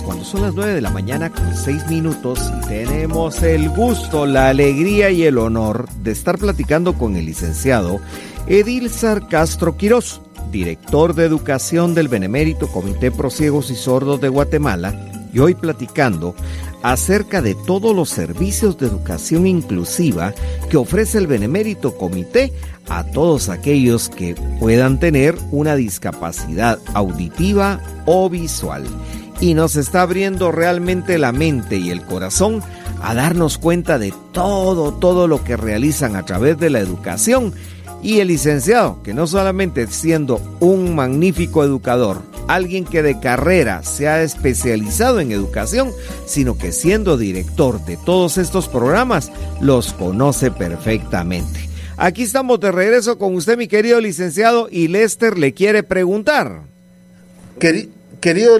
Cuando son las 9 de la mañana con 6 minutos y tenemos el gusto, la alegría y el honor de estar platicando con el licenciado Edilzar Castro Quirós, director de educación del Benemérito Comité Pro Ciegos y Sordos de Guatemala, y hoy platicando acerca de todos los servicios de educación inclusiva que ofrece el Benemérito Comité a todos aquellos que puedan tener una discapacidad auditiva o visual y nos está abriendo realmente la mente y el corazón a darnos cuenta de todo, todo lo que realizan a través de la educación. Y el licenciado, que no solamente siendo un magnífico educador, alguien que de carrera se ha especializado en educación, sino que siendo director de todos estos programas, los conoce perfectamente. Aquí estamos de regreso con usted, mi querido licenciado, y Lester le quiere preguntar. Querido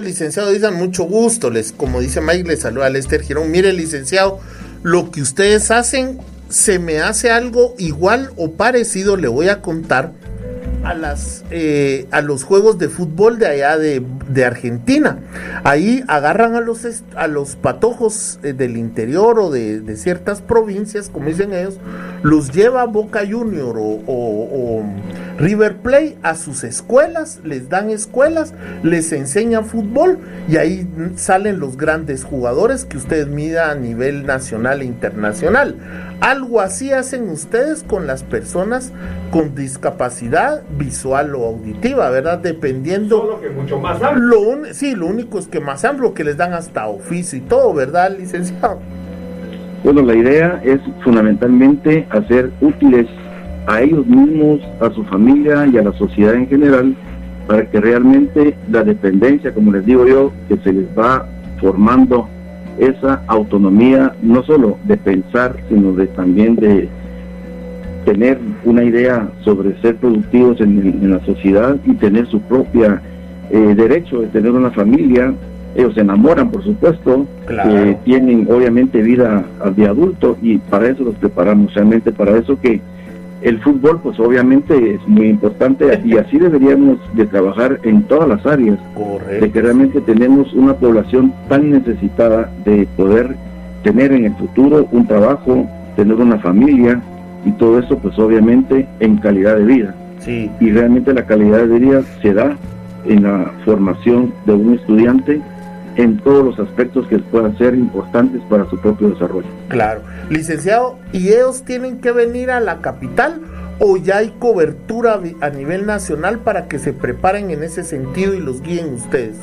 licenciado, dicen mucho gusto. Les, como dice Mike, les saluda a Lester Girón. Mire, licenciado, lo que ustedes hacen se me hace algo igual o parecido, le voy a contar a, las, eh, a los juegos de fútbol de allá de, Argentina. Ahí agarran a los, a los patojos eh, del interior o de, ciertas provincias, como dicen ellos, los lleva Boca Junior o, River Play a sus escuelas, les dan escuelas, les enseñan fútbol y ahí salen los grandes jugadores que ustedes mida a nivel nacional e internacional. Algo así hacen ustedes con las personas con discapacidad visual o auditiva, ¿verdad? Dependiendo. Solo que mucho más amplio. Lo sí, lo único es que más amplio, que les dan hasta oficio y todo, ¿verdad, licenciado? Bueno, la idea es fundamentalmente hacer útiles a ellos mismos, a su familia y a la sociedad en general, para que realmente la dependencia, como les digo yo, que se les va formando esa autonomía, no solo de pensar, sino de también de tener una idea sobre ser productivos en, la sociedad y tener su propia eh, derecho de tener una familia. Ellos se enamoran, por supuesto, tienen obviamente vida de adulto y para eso los preparamos, realmente para eso que el fútbol pues obviamente es muy importante y así deberíamos de trabajar en todas las áreas, de que realmente tenemos una población tan necesitada de poder tener en el futuro un trabajo, tener una familia, y todo eso pues obviamente en calidad de vida. Sí. Y realmente la calidad de vida se da en la formación de un estudiante en todos los aspectos que puedan ser importantes para su propio desarrollo. Claro. Licenciado, ¿y ellos tienen que venir a la capital o ya hay cobertura a nivel nacional para que se preparen en ese sentido y los guíen ustedes?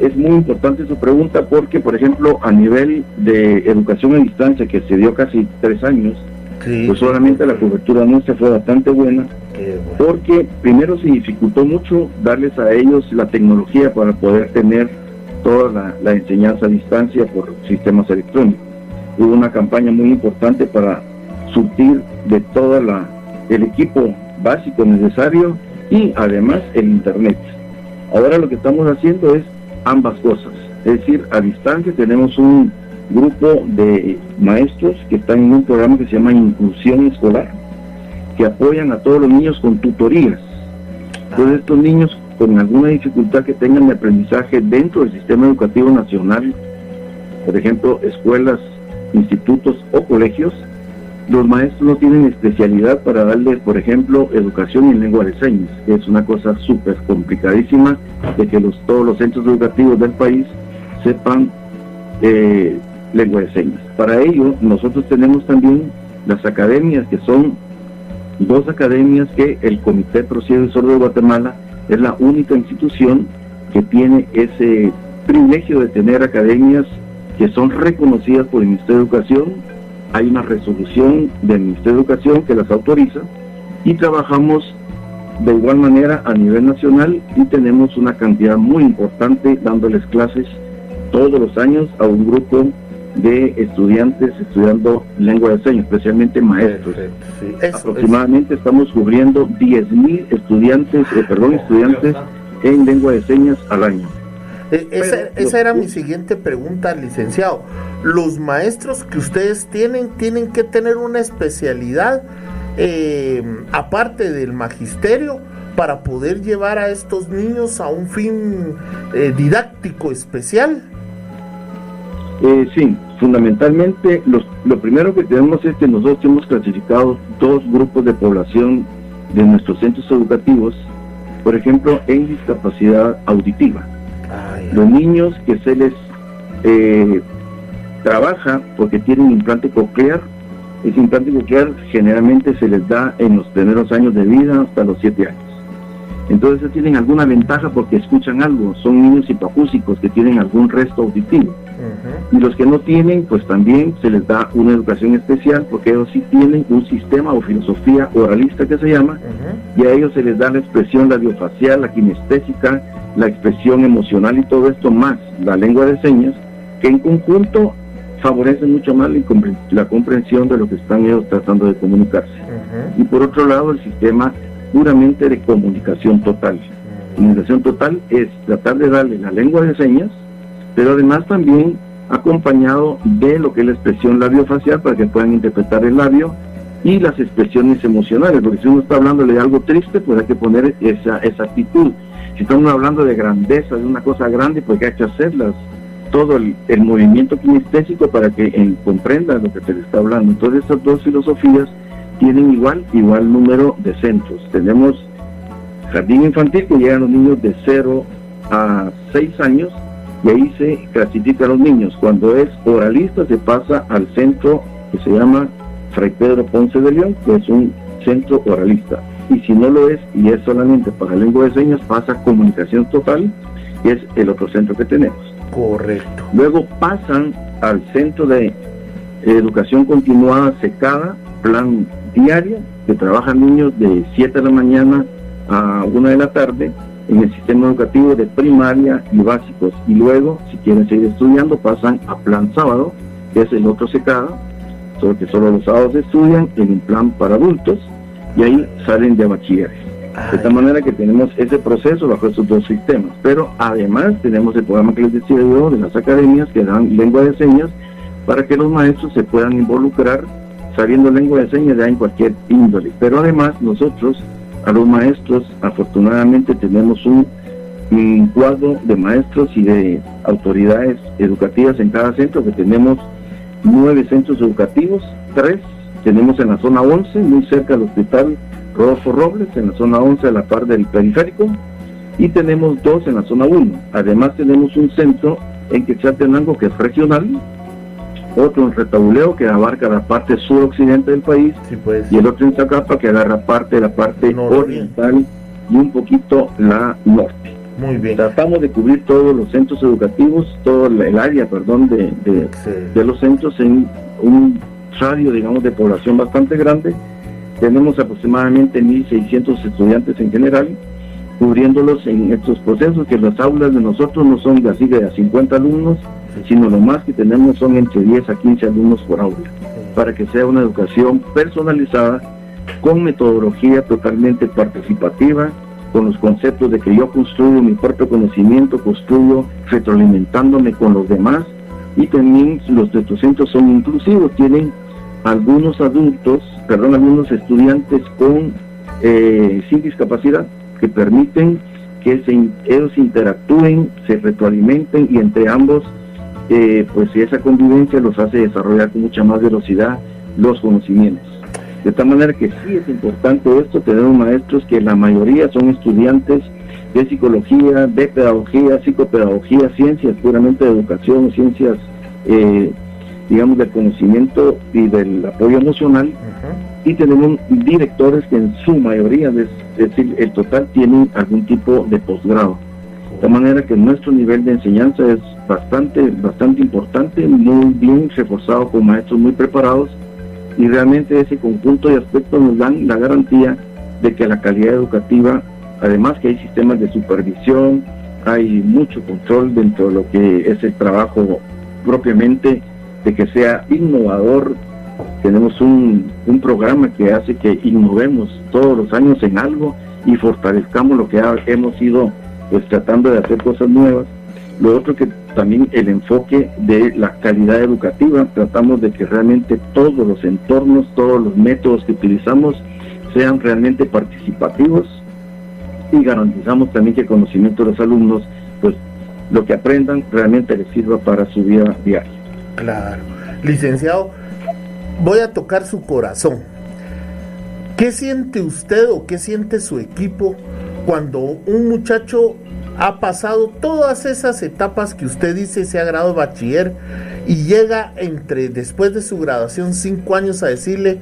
Es muy importante su pregunta porque, por ejemplo, a nivel de educación a distancia que se dio casi tres años, pues solamente la cobertura nuestra fue bastante buena, porque primero se dificultó mucho darles a ellos la tecnología para poder tener toda la, enseñanza a distancia por sistemas electrónicos. Hubo una campaña muy importante para surtir de todo el equipo básico necesario y además el internet. Ahora lo que estamos haciendo es ambas cosas, es decir, a distancia tenemos un grupo de maestros que están en un programa que se llama Inclusión Escolar, que apoyan a todos los niños con tutorías. Entonces estos niños con alguna dificultad que tengan de aprendizaje dentro del sistema educativo nacional, por ejemplo, escuelas, institutos o colegios, los maestros no tienen especialidad para darles, por ejemplo, educación en lengua de señas, que es una cosa súper complicadísima de que los, todos los centros educativos del país sepan eh, lengua de señas. Para ello, nosotros tenemos también las academias, que son dos academias que el Comité Sordo de Guatemala es la única institución que tiene ese privilegio de tener academias que son reconocidas por el Ministerio de Educación. Hay una resolución del Ministerio de Educación que las autoriza y trabajamos de igual manera a nivel nacional y tenemos una cantidad muy importante dándoles clases todos los años a un grupo de estudiantes estudiando lengua de señas, especialmente maestros. Aproximadamente estamos cubriendo 10.000 estudiantes, eh, perdón, estudiantes en lengua de señas al año. Eh, esa, era mi siguiente pregunta, licenciado. ¿Los maestros que ustedes tienen tienen que tener una especialidad eh, aparte del magisterio para poder llevar a estos niños a un fin eh, didáctico especial? Eh, sí, fundamentalmente lo primero que tenemos es que nosotros hemos clasificado dos grupos de población de nuestros centros educativos, por ejemplo, en discapacidad auditiva. Los niños que se les eh, trabaja porque tienen implante coclear, ese implante coclear generalmente se les da en los primeros años de vida hasta los 7 años. Entonces tienen alguna ventaja porque escuchan algo, son niños hipoacúsicos que tienen algún resto auditivo. Y los que no tienen, pues también se les da una educación especial porque ellos sí tienen un sistema o filosofía oralista que se llama, y a ellos se les da la expresión radiofacial, la kinestésica, la expresión emocional y todo esto más la lengua de señas, que en conjunto favorece mucho más la comprensión de lo que están ellos tratando de comunicarse. Y por otro lado, el sistema puramente de comunicación total. Comunicación total es tratar de darle la lengua de señas, pero además también acompañado de lo que es la expresión labiofacial para que puedan interpretar el labio y las expresiones emocionales, porque si uno está hablando de algo triste, pues hay que poner esa, esa actitud. Si estamos hablando de grandeza, de una cosa grande, pues hay que hacerlas, todo el, movimiento kinestésico para que eh, comprenda lo que se le está hablando. Entonces, estas dos filosofías tienen igual, igual número de centros. Tenemos jardín infantil que llegan los niños de 0 a 6 años y ahí se clasifican los niños. Cuando es oralista se pasa al centro que se llama Fray Pedro Ponce de León, que es un centro oralista. Y si no lo es y es solamente para lengua de señas, pasa a comunicación total, que es el otro centro que tenemos. Correcto. Luego pasan al centro de educación continuada secada, plan diaria que trabajan niños de 7 de la mañana a 1 de la tarde en el sistema educativo de primaria y básicos. Y luego, si quieren seguir estudiando, pasan a plan sábado, que es el otro secado, solo que solo los sábados estudian en un plan para adultos y ahí salen de bachilleres. De tal manera que tenemos ese proceso bajo estos dos sistemas. Pero además tenemos el programa que les decía yo de las academias que dan lengua de señas para que los maestros se puedan involucrar sabiendo lengua de señas ya en cualquier índole. Pero además nosotros, a los maestros, afortunadamente tenemos un, cuadro de maestros y de autoridades educativas en cada centro, que tenemos nueve centros educativos, tres tenemos en la zona 11, muy cerca del hospital Rodolfo Robles, en la zona 11 a la par del periférico, y tenemos dos en la zona 1. Además tenemos un centro en Quetzaltenango que es regional, otro en Retabuleo que abarca la parte suroccidente del país y el otro en Zacapa que agarra parte de la parte oriental y un poquito la norte. Muy bien. Tratamos de cubrir todos los centros educativos, todo el área, perdón, de, de, los centros en un radio, digamos, de población bastante grande. Tenemos aproximadamente 1.600 estudiantes en general, cubriéndolos en estos procesos, que las aulas de nosotros no son de así de 50 alumnos, sino lo más que tenemos son entre 10 a 15 alumnos por aula, para que sea una educación personalizada, con metodología totalmente participativa, con los conceptos de que yo construyo mi propio conocimiento, construyo retroalimentándome con los demás, y también los de estos centros son inclusivos, tienen algunos adultos, perdón, algunos estudiantes con eh, sin discapacidad que permiten que se, ellos interactúen, se retroalimenten y entre ambos eh, pues esa convivencia los hace desarrollar con mucha más velocidad los conocimientos. De tal manera que sí es importante esto, tenemos maestros que la mayoría son estudiantes de psicología, de pedagogía, psicopedagogía, ciencias puramente de educación, ciencias, eh, digamos, del conocimiento y del apoyo emocional. Y tenemos directores que en su mayoría, es decir, el total, tienen algún tipo de posgrado. De manera que nuestro nivel de enseñanza es bastante, bastante importante, muy bien reforzado con maestros muy preparados y realmente ese conjunto de aspectos nos dan la garantía de que la calidad educativa, además que hay sistemas de supervisión, hay mucho control dentro de lo que es el trabajo propiamente, de que sea innovador. Tenemos un, un programa que hace que innovemos todos los años en algo y fortalezcamos lo que hemos ido pues tratando de hacer cosas nuevas. Lo otro que también el enfoque de la calidad educativa, tratamos de que realmente todos los entornos, todos los métodos que utilizamos sean realmente participativos, y garantizamos también que el conocimiento de los alumnos, pues lo que aprendan realmente les sirva para su vida diaria. Claro. Licenciado, voy a tocar su corazón. ¿Qué siente usted o qué siente su equipo cuando un muchacho ha pasado todas esas etapas que usted dice se ha graduado bachiller y llega entre después de su graduación cinco años a decirle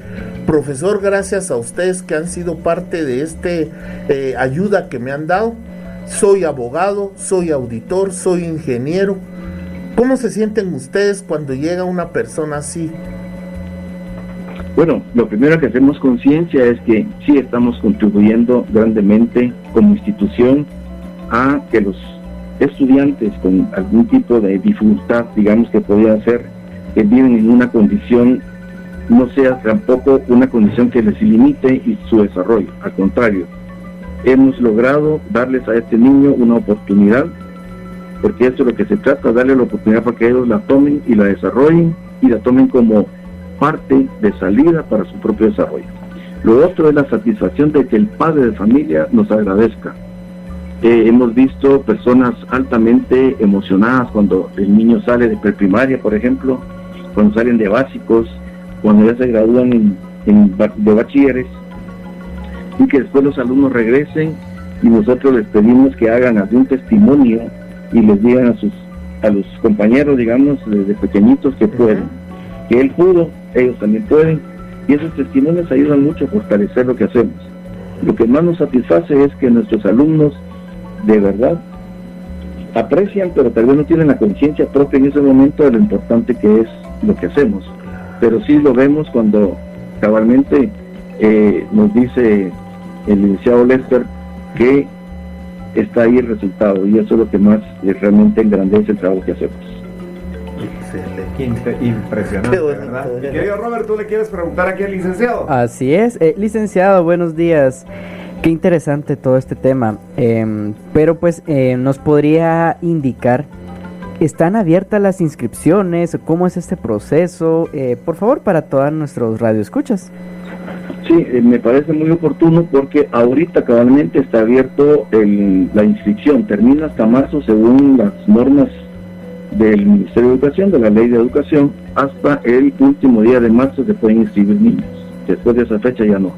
profesor gracias a ustedes que han sido parte de este eh, ayuda que me han dado. Soy abogado soy auditor soy ingeniero. Cómo se sienten ustedes cuando llega una persona así bueno, lo primero que hacemos conciencia es que sí estamos contribuyendo grandemente como institución a que los estudiantes con algún tipo de dificultad, digamos que podría ser, que viven en una condición, no sea tampoco una condición que les limite y su desarrollo. Al contrario, hemos logrado darles a este niño una oportunidad, porque esto es lo que se trata, darle la oportunidad para que ellos la tomen y la desarrollen y la tomen como parte de salida para su propio desarrollo. Lo otro es la satisfacción de que el padre de familia nos agradezca. Eh, hemos visto personas altamente emocionadas cuando el niño sale de preprimaria, por ejemplo, cuando salen de básicos, cuando ya se gradúan en, de bachilleres, y que después los alumnos regresen y nosotros les pedimos que hagan algún testimonio y les digan a sus a los compañeros, digamos, desde pequeñitos que pueden, que él pudo, ellos también pueden, y esos testimonios ayudan mucho a fortalecer lo que hacemos. Lo que más nos satisface es que nuestros alumnos de verdad aprecian, pero tal vez no tienen la conciencia propia en ese momento de lo importante que es lo que hacemos. Pero sí lo vemos cuando cabalmente eh, nos dice el licenciado Lester que está ahí el resultado y eso es lo que más eh, realmente engrandece el trabajo que hacemos. Excelente. Impresionante, ¿verdad? querido Robert, ¿tú le quieres preguntar aquí al licenciado? Así es. Eh, licenciado, buenos días. Qué interesante todo este tema. Em, pero pues eh, nos podría indicar, ¿están abiertas las inscripciones? ¿Cómo es este proceso? Eh, por favor, para todos nuestros radioescuchas. Sí, eh, me parece muy oportuno porque ahorita cabalmente está abierto la inscripción. Termina hasta marzo según las normas del Ministerio de Educación, de la Ley de Educación, hasta el último día de marzo se pueden inscribir niños. Después de esa fecha ya no.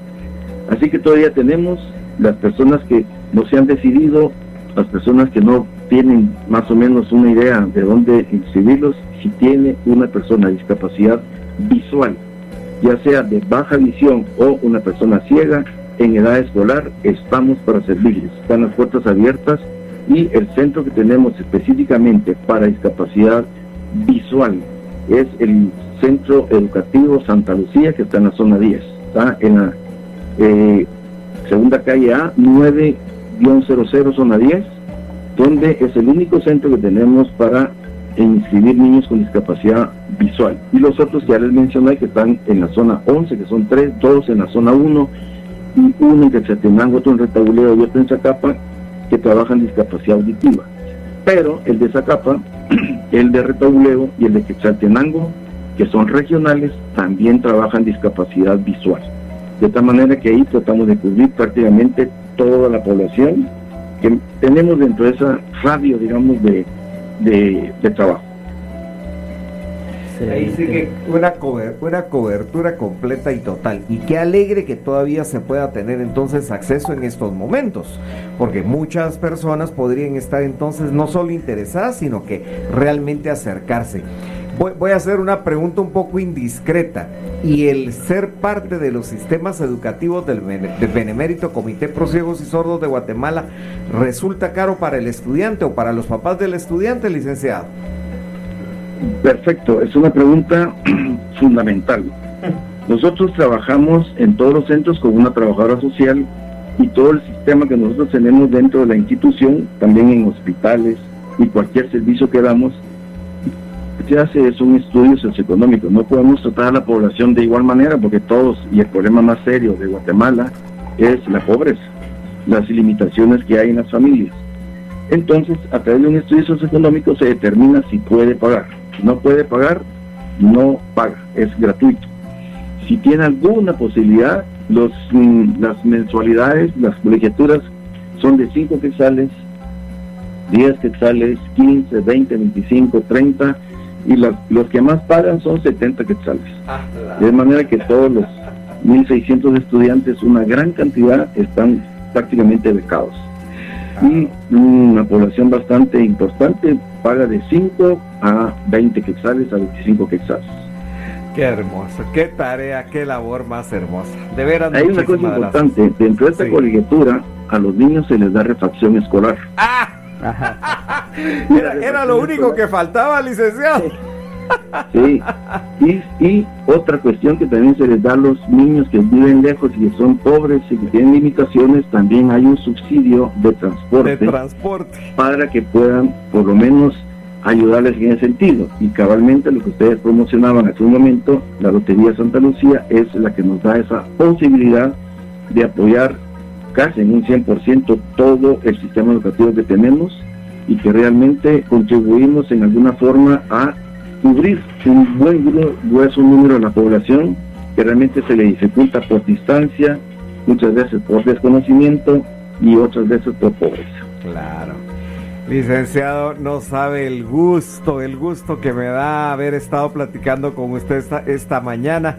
Así que todavía tenemos las personas que no se han decidido, las personas que no tienen más o menos una idea de dónde inscribirlos, si tiene una persona discapacidad visual, ya sea de baja visión o una persona ciega, en edad escolar, estamos para servirles. Están las puertas abiertas y el centro que tenemos específicamente para discapacidad visual es el Centro Educativo Santa Lucía, que está en la zona 10. Está en la eh, segunda calle A, 9-00, zona 10, donde es el único centro que tenemos para inscribir niños con discapacidad visual. Y los otros que ya les mencioné que están en la zona 11, que son tres, dos en la zona 1, y uno en Quetzaltenango, otro en Retabuleo y otro en Zacapa, que trabajan discapacidad auditiva. Pero el de Zacapa, el de Retabuleo y el de Quetzaltenango, que son regionales, también trabajan discapacidad visual. De tal manera que ahí tratamos de cubrir prácticamente toda la población que tenemos dentro de esa radio, digamos, de, de, trabajo. Ahí sigue una, una cobertura completa y total. Y qué alegre que todavía se pueda tener entonces acceso en estos momentos, porque muchas personas podrían estar entonces no solo interesadas, sino que realmente acercarse voy, a hacer una pregunta un poco indiscreta. ¿Y el ser parte de los sistemas educativos del, Benemérito Comité Pro Ciegos y Sordos de Guatemala resulta caro para el estudiante o para los papás del estudiante, licenciado? Perfecto, es una pregunta fundamental. Nosotros trabajamos en todos los centros con una trabajadora social y todo el sistema que nosotros tenemos dentro de la institución, también en hospitales y cualquier servicio que damos, se hace es un estudio socioeconómico. No podemos tratar a la población de igual manera porque todos, y el problema más serio de Guatemala es la pobreza, las limitaciones que hay en las familias. Entonces, a través de un estudio socioeconómico se determina si puede pagar. Si no puede pagar, no paga, es gratuito. Si tiene alguna posibilidad, los, mm, las mensualidades, las colegiaturas son de 5 quetzales, 10 quetzales, 15, 20, 25, 30 y los, los que más pagan son 70 quetzales. Ah, de manera que todos los 1.600 estudiantes, una gran cantidad, están prácticamente becados. Ah. Y una población bastante importante paga de 5 a 20 quetzales a 25 quetzales. Qué hermoso, qué tarea, qué labor más hermosa. De veras, Hay una cosa importante, dentro de esta colegiatura a los niños se les da refacción escolar. ¡Ah! era, lo único que faltaba, licenciado. Sí, y, otra cuestión que también se les da a los niños que viven lejos y que son pobres y que tienen limitaciones, también hay un subsidio de transporte, de transporte. para que puedan por lo menos ayudarles en ese sentido. Y cabalmente lo que ustedes promocionaban hace un momento, la Lotería Santa Lucía es la que nos da esa posibilidad de apoyar casi en un 100% todo el sistema educativo que tenemos y que realmente contribuimos en alguna forma a cubrir un buen grueso número de la población que realmente se le dificulta por distancia, muchas veces por desconocimiento y otras veces por pobreza. Claro. Licenciado, no sabe el gusto, el gusto que me da haber estado platicando con usted esta, esta mañana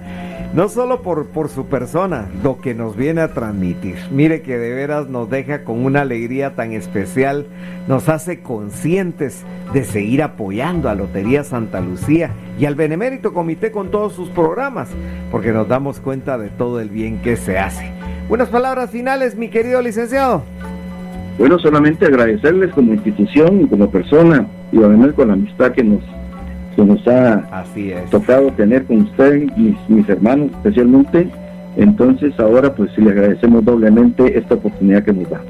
no solo por, por su persona, lo que nos viene a transmitir. Mire que de veras nos deja con una alegría tan especial, nos hace conscientes de seguir apoyando a Lotería Santa Lucía y al Benemérito Comité con todos sus programas, porque nos damos cuenta de todo el bien que se hace. Unas palabras finales, mi querido licenciado. Bueno, solamente agradecerles como institución y como persona y además con la amistad que nos que nos ha tocado tener con usted y mis, hermanos especialmente. Entonces ahora pues le agradecemos doblemente esta oportunidad que nos da.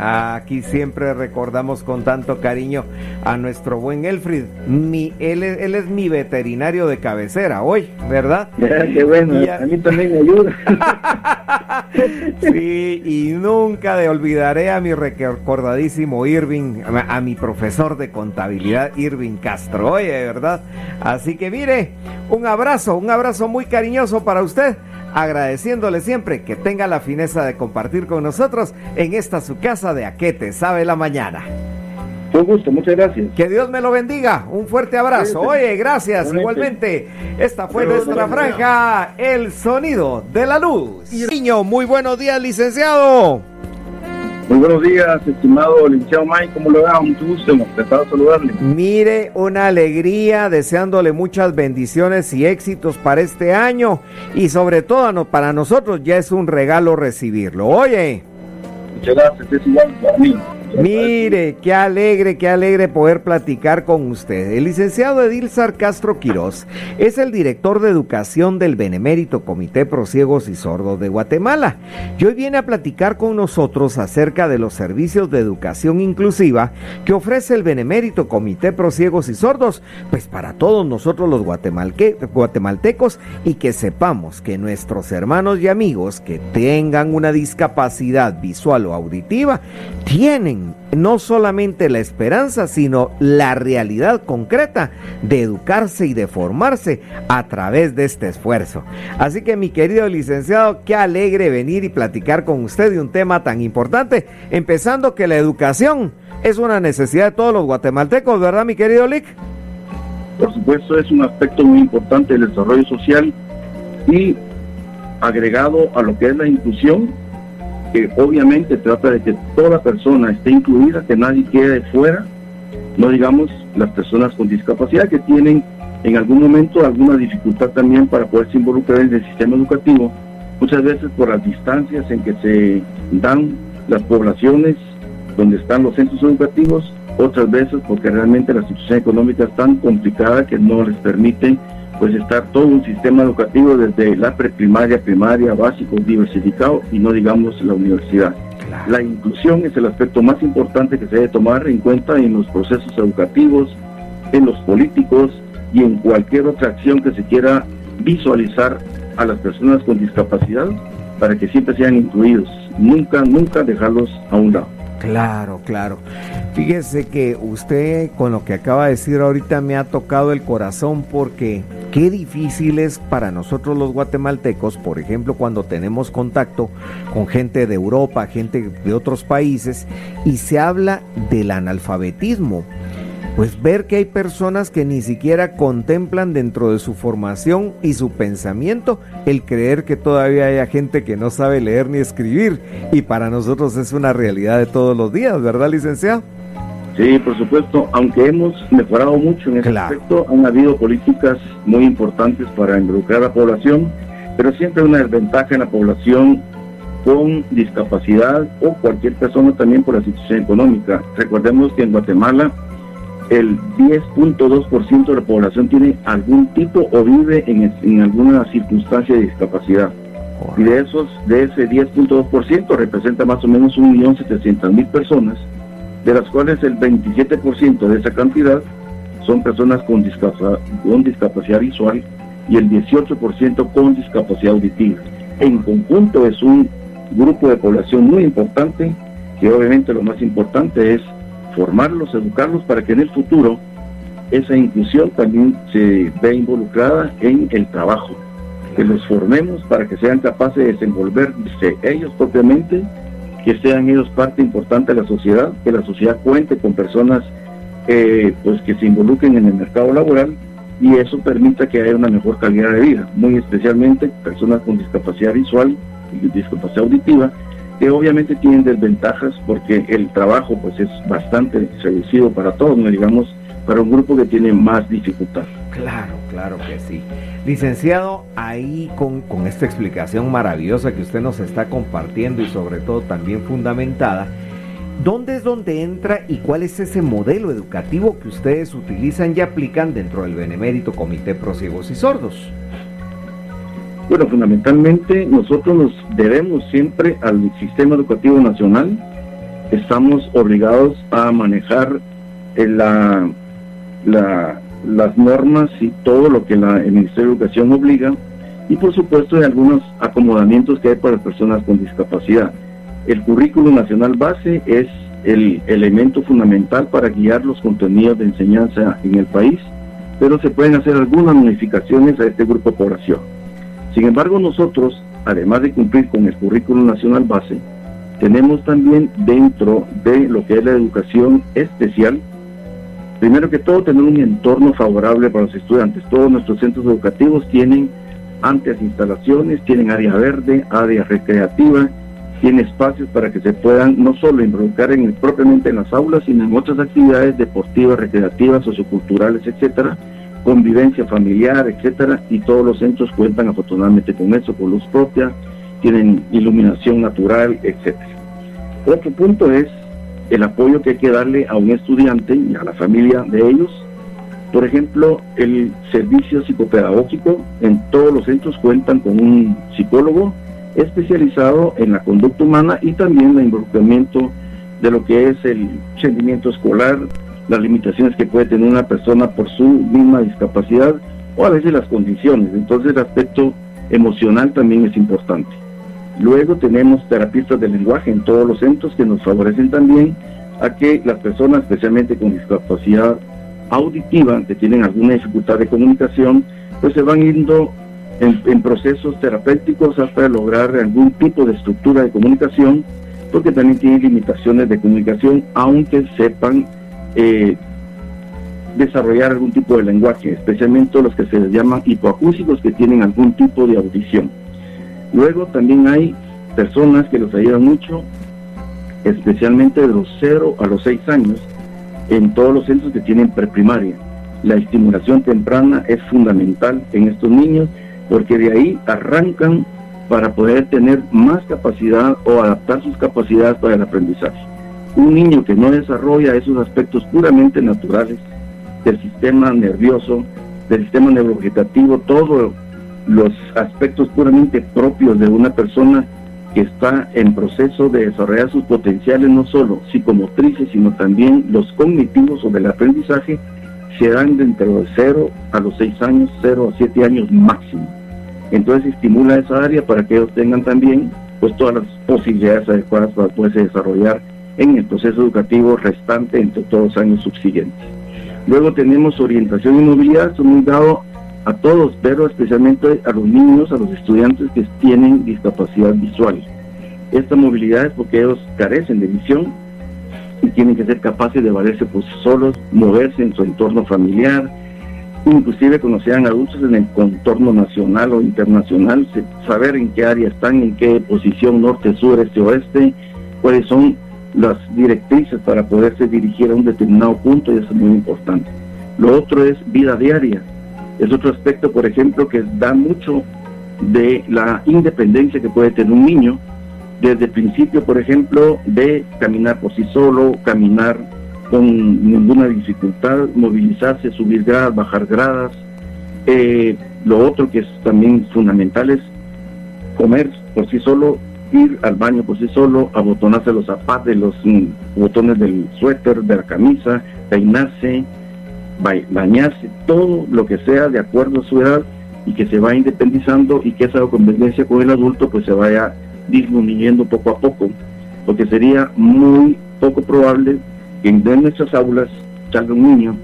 Aquí siempre recordamos con tanto cariño a nuestro buen Elfrid. Mi, él, él es mi veterinario de cabecera hoy, ¿verdad? qué bueno, a mí también me ayuda. sí, y nunca de olvidaré a mi recordadísimo Irving, a, a mi profesor de contabilidad Irving Castro, oye, ¿verdad? Así que mire, un abrazo, un abrazo muy cariñoso para usted agradeciéndole siempre que tenga la fineza de compartir con nosotros en esta su casa de Aquete, sabe la mañana. Fue gusto, muchas gracias. Que Dios me lo bendiga. Un fuerte abrazo. Oye, gracias. Igualmente, esta fue nuestra franja, El Sonido de la Luz. Niño, muy buenos días, licenciado. Muy buenos días, estimado licenciado Mike, ¿cómo le va? Mucho gusto, de saludarle. Mire, una alegría, deseándole muchas bendiciones y éxitos para este año y sobre todo para nosotros ya es un regalo recibirlo. Oye. Muchas gracias, es igual para mí. Mire, qué alegre, qué alegre poder platicar con usted. El licenciado Edilzar Castro Quirós es el director de educación del Benemérito Comité Prosiegos y Sordos de Guatemala. Y hoy viene a platicar con nosotros acerca de los servicios de educación inclusiva que ofrece el Benemérito Comité Prosiegos y Sordos, pues para todos nosotros los guatemaltecos y que sepamos que nuestros hermanos y amigos que tengan una discapacidad visual o auditiva tienen no solamente la esperanza, sino la realidad concreta de educarse y de formarse a través de este esfuerzo. Así que mi querido licenciado, qué alegre venir y platicar con usted de un tema tan importante, empezando que la educación es una necesidad de todos los guatemaltecos, ¿verdad mi querido Lick? Por supuesto, es un aspecto muy importante del desarrollo social y agregado a lo que es la inclusión, que obviamente trata de que toda persona esté incluida, que nadie quede fuera, no digamos las personas con discapacidad que tienen en algún momento alguna dificultad también para poderse involucrar en el sistema educativo, muchas veces por las distancias en que se dan las poblaciones donde están los centros educativos, otras veces porque realmente la situación económica es tan complicada que no les permite pues estar todo un sistema educativo desde la preprimaria, primaria, básico, diversificado y no digamos la universidad. La inclusión es el aspecto más importante que se debe tomar en cuenta en los procesos educativos, en los políticos y en cualquier otra acción que se quiera visualizar a las personas con discapacidad para que siempre sean incluidos. Nunca, nunca dejarlos a un lado. Claro, claro. Fíjese que usted con lo que acaba de decir ahorita me ha tocado el corazón porque qué difícil es para nosotros los guatemaltecos, por ejemplo, cuando tenemos contacto con gente de Europa, gente de otros países, y se habla del analfabetismo pues ver que hay personas que ni siquiera contemplan dentro de su formación y su pensamiento el creer que todavía haya gente que no sabe leer ni escribir y para nosotros es una realidad de todos los días, ¿verdad, licenciado? Sí, por supuesto, aunque hemos mejorado mucho en ese aspecto, han habido políticas muy importantes para involucrar a la población, pero siempre hay una desventaja en la población con discapacidad o cualquier persona también por la situación económica. Recordemos que en Guatemala el 10.2% de la población tiene algún tipo o vive en, alguna circunstancia de discapacidad. Y de esos, de ese 10.2% representa más o menos 1.700.000 personas, de las cuales el 27% de esa cantidad son personas con discapacidad, con discapacidad visual y el 18% con discapacidad auditiva. En conjunto es un grupo de población muy importante, que obviamente lo más importante es formarlos, educarlos para que en el futuro esa inclusión también se vea involucrada en el trabajo, que los formemos para que sean capaces de desenvolverse ellos propiamente, que sean ellos parte importante de la sociedad, que la sociedad cuente con personas eh, pues que se involucren en el mercado laboral y eso permita que haya una mejor calidad de vida, muy especialmente personas con discapacidad visual y discapacidad auditiva, que obviamente tienen desventajas porque el trabajo pues es bastante reducido para todos, no digamos para un grupo que tiene más dificultad. Claro, claro que sí. Licenciado, ahí con, con esta explicación maravillosa que usted nos está compartiendo y sobre todo también fundamentada, ¿dónde es donde entra y cuál es ese modelo educativo que ustedes utilizan y aplican dentro del Benemérito Comité Pro y Sordos? Bueno, fundamentalmente nosotros nos debemos siempre al sistema educativo nacional. Estamos obligados a manejar eh, la, las normas y todo lo que la, el Ministerio de Educación obliga y por supuesto de algunos acomodamientos que hay para personas con discapacidad. El currículo nacional base es el elemento fundamental para guiar los contenidos de enseñanza en el país, pero se pueden hacer algunas modificaciones a este grupo de población. Sin embargo, nosotros, además de cumplir con el currículo nacional base, tenemos también dentro de lo que es la educación especial, primero que todo, tener un entorno favorable para los estudiantes. Todos nuestros centros educativos tienen amplias instalaciones, tienen área verde, área recreativa, tienen espacios para que se puedan no solo involucrar en, propiamente en las aulas, sino en otras actividades deportivas, recreativas, socioculturales, etcétera, convivencia familiar, etcétera, y todos los centros cuentan afortunadamente con eso, con luz propia, tienen iluminación natural, etcétera. Otro punto es el apoyo que hay que darle a un estudiante y a la familia de ellos. Por ejemplo, el servicio psicopedagógico en todos los centros cuentan con un psicólogo especializado en la conducta humana y también el involucramiento de lo que es el rendimiento escolar, las limitaciones que puede tener una persona por su misma discapacidad o a veces las condiciones. Entonces el aspecto emocional también es importante. Luego tenemos terapistas de lenguaje en todos los centros que nos favorecen también a que las personas, especialmente con discapacidad auditiva, que tienen alguna dificultad de comunicación, pues se van yendo en, en procesos terapéuticos hasta lograr algún tipo de estructura de comunicación, porque también tienen limitaciones de comunicación, aunque sepan eh, desarrollar algún tipo de lenguaje, especialmente los que se les llaman hipoacúsicos que tienen algún tipo de audición. Luego también hay personas que los ayudan mucho, especialmente de los 0 a los 6 años, en todos los centros que tienen preprimaria. La estimulación temprana es fundamental en estos niños porque de ahí arrancan para poder tener más capacidad o adaptar sus capacidades para el aprendizaje un niño que no desarrolla esos aspectos puramente naturales del sistema nervioso, del sistema neurovegetativo, todos los aspectos puramente propios de una persona que está en proceso de desarrollar sus potenciales, no solo psicomotrices, sino también los cognitivos o del aprendizaje, se dan dentro de 0 a los 6 años, 0 a 7 años máximo. Entonces estimula esa área para que ellos tengan también pues todas las posibilidades adecuadas para poderse desarrollar en el proceso educativo restante entre todos los años subsiguientes. Luego tenemos orientación y movilidad, son muy dado a todos, pero especialmente a los niños, a los estudiantes que tienen discapacidad visual. Esta movilidad es porque ellos carecen de visión y tienen que ser capaces de valerse por sí solos, moverse en su entorno familiar, inclusive cuando sean adultos en el contorno nacional o internacional, saber en qué área están, en qué posición norte, sur, este, oeste, cuáles son las directrices para poderse dirigir a un determinado punto y eso es muy importante. Lo otro es vida diaria. Es otro aspecto, por ejemplo, que da mucho de la independencia que puede tener un niño desde el principio, por ejemplo, de caminar por sí solo, caminar con ninguna dificultad, movilizarse, subir gradas, bajar gradas. Eh, lo otro que es también fundamental es comer por sí solo, ir al baño por sí solo, abotonarse los zapatos, los mm, botones del suéter, de la camisa, peinarse, bañarse, todo lo que sea de acuerdo a su edad y que se va independizando y que esa convivencia con el adulto pues se vaya disminuyendo poco a poco, porque sería muy poco probable que en nuestras aulas salga un niño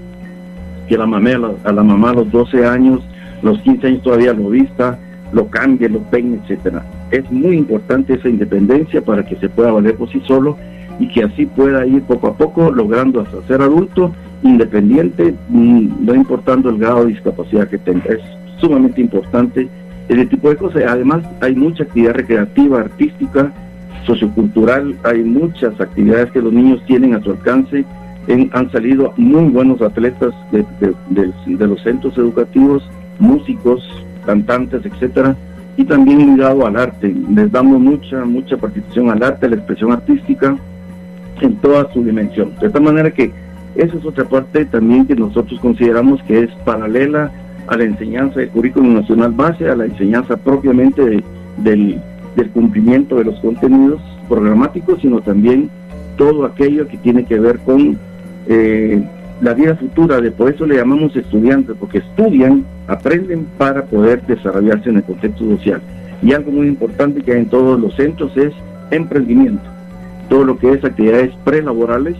que la mamá, a la mamá a los 12 años, los 15 años todavía lo vista, lo cambie, lo peine, etcétera. Es muy importante esa independencia para que se pueda valer por sí solo y que así pueda ir poco a poco logrando hasta ser adulto independiente, mm, no importando el grado de discapacidad que tenga. Es sumamente importante ese tipo de cosas. Además, hay mucha actividad recreativa, artística, sociocultural, hay muchas actividades que los niños tienen a su alcance. han salido muy buenos atletas de, los centros educativos, músicos, cantantes, etcétera, y también ligado al arte. Les damos mucha, mucha participación al arte, a la expresión artística en toda su dimensión. De tal manera que esa es otra parte también que nosotros consideramos que es paralela a la enseñanza del currículum nacional base, a la enseñanza propiamente del, cumplimiento de los contenidos programáticos, sino también todo aquello que tiene que ver con eh, la vida futura, de por eso le llamamos estudiantes, porque estudian, aprenden para poder desarrollarse en el contexto social. Y algo muy importante que hay en todos los centros es emprendimiento, todo lo que es actividades prelaborales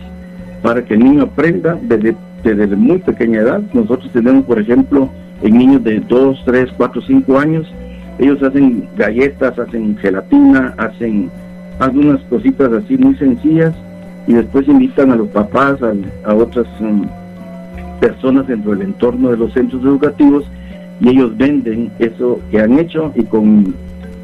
para que el niño aprenda desde, desde muy pequeña edad. Nosotros tenemos, por ejemplo, en niños de 2, 3, 4, 5 años. Ellos hacen galletas, hacen gelatina, hacen algunas cositas así muy sencillas y después invitan a los papás, a, otras um, personas dentro del entorno de los centros educativos y ellos venden eso que han hecho y con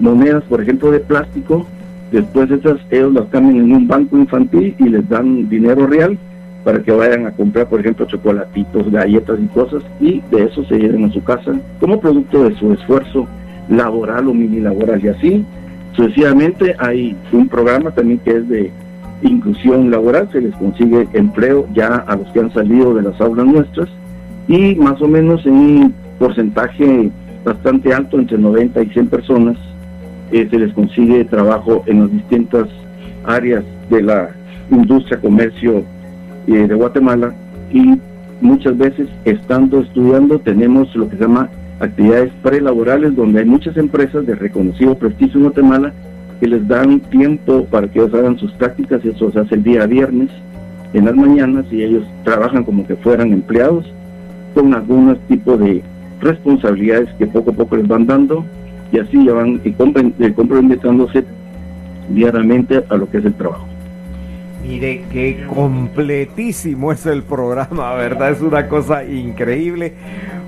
monedas, por ejemplo, de plástico, después esas ellos las cambian en un banco infantil y les dan dinero real para que vayan a comprar, por ejemplo, chocolatitos, galletas y cosas, y de eso se lleven a su casa como producto de su esfuerzo laboral o mini laboral. Y así, sucesivamente, hay un programa también que es de inclusión laboral, se les consigue empleo ya a los que han salido de las aulas nuestras, y más o menos en porcentaje bastante alto, entre 90 y 100 personas, eh, se les consigue trabajo en las distintas áreas de la industria, comercio, eh, de Guatemala. Y muchas veces estando estudiando tenemos lo que se llama actividades prelaborales donde hay muchas empresas de reconocido prestigio en Guatemala que les dan tiempo para que ellos hagan sus prácticas eso se hace el día viernes en las mañanas y ellos trabajan como que fueran empleados con algunos tipos de responsabilidades que poco a poco les van dando y así ya van eh, comprometiéndose diariamente a lo que es el trabajo. Mire qué completísimo es el programa, ¿verdad? Es una cosa increíble.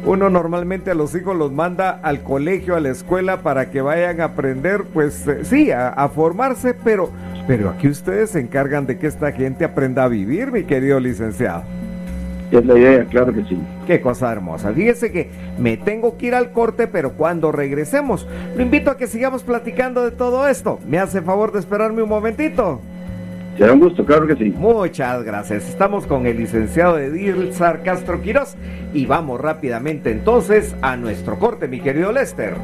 Uno normalmente a los hijos los manda al colegio, a la escuela para que vayan a aprender, pues eh, sí, a, formarse, pero, pero aquí ustedes se encargan de que esta gente aprenda a vivir, mi querido licenciado. Es la idea, claro que sí. Qué cosa hermosa. Fíjese que me tengo que ir al corte, pero cuando regresemos, lo invito a que sigamos platicando de todo esto. ¿Me hace favor de esperarme un momentito? Será un gusto, claro que sí. Muchas gracias. Estamos con el licenciado Edilzar Castro Quirós y vamos rápidamente entonces a nuestro corte, mi querido Lester.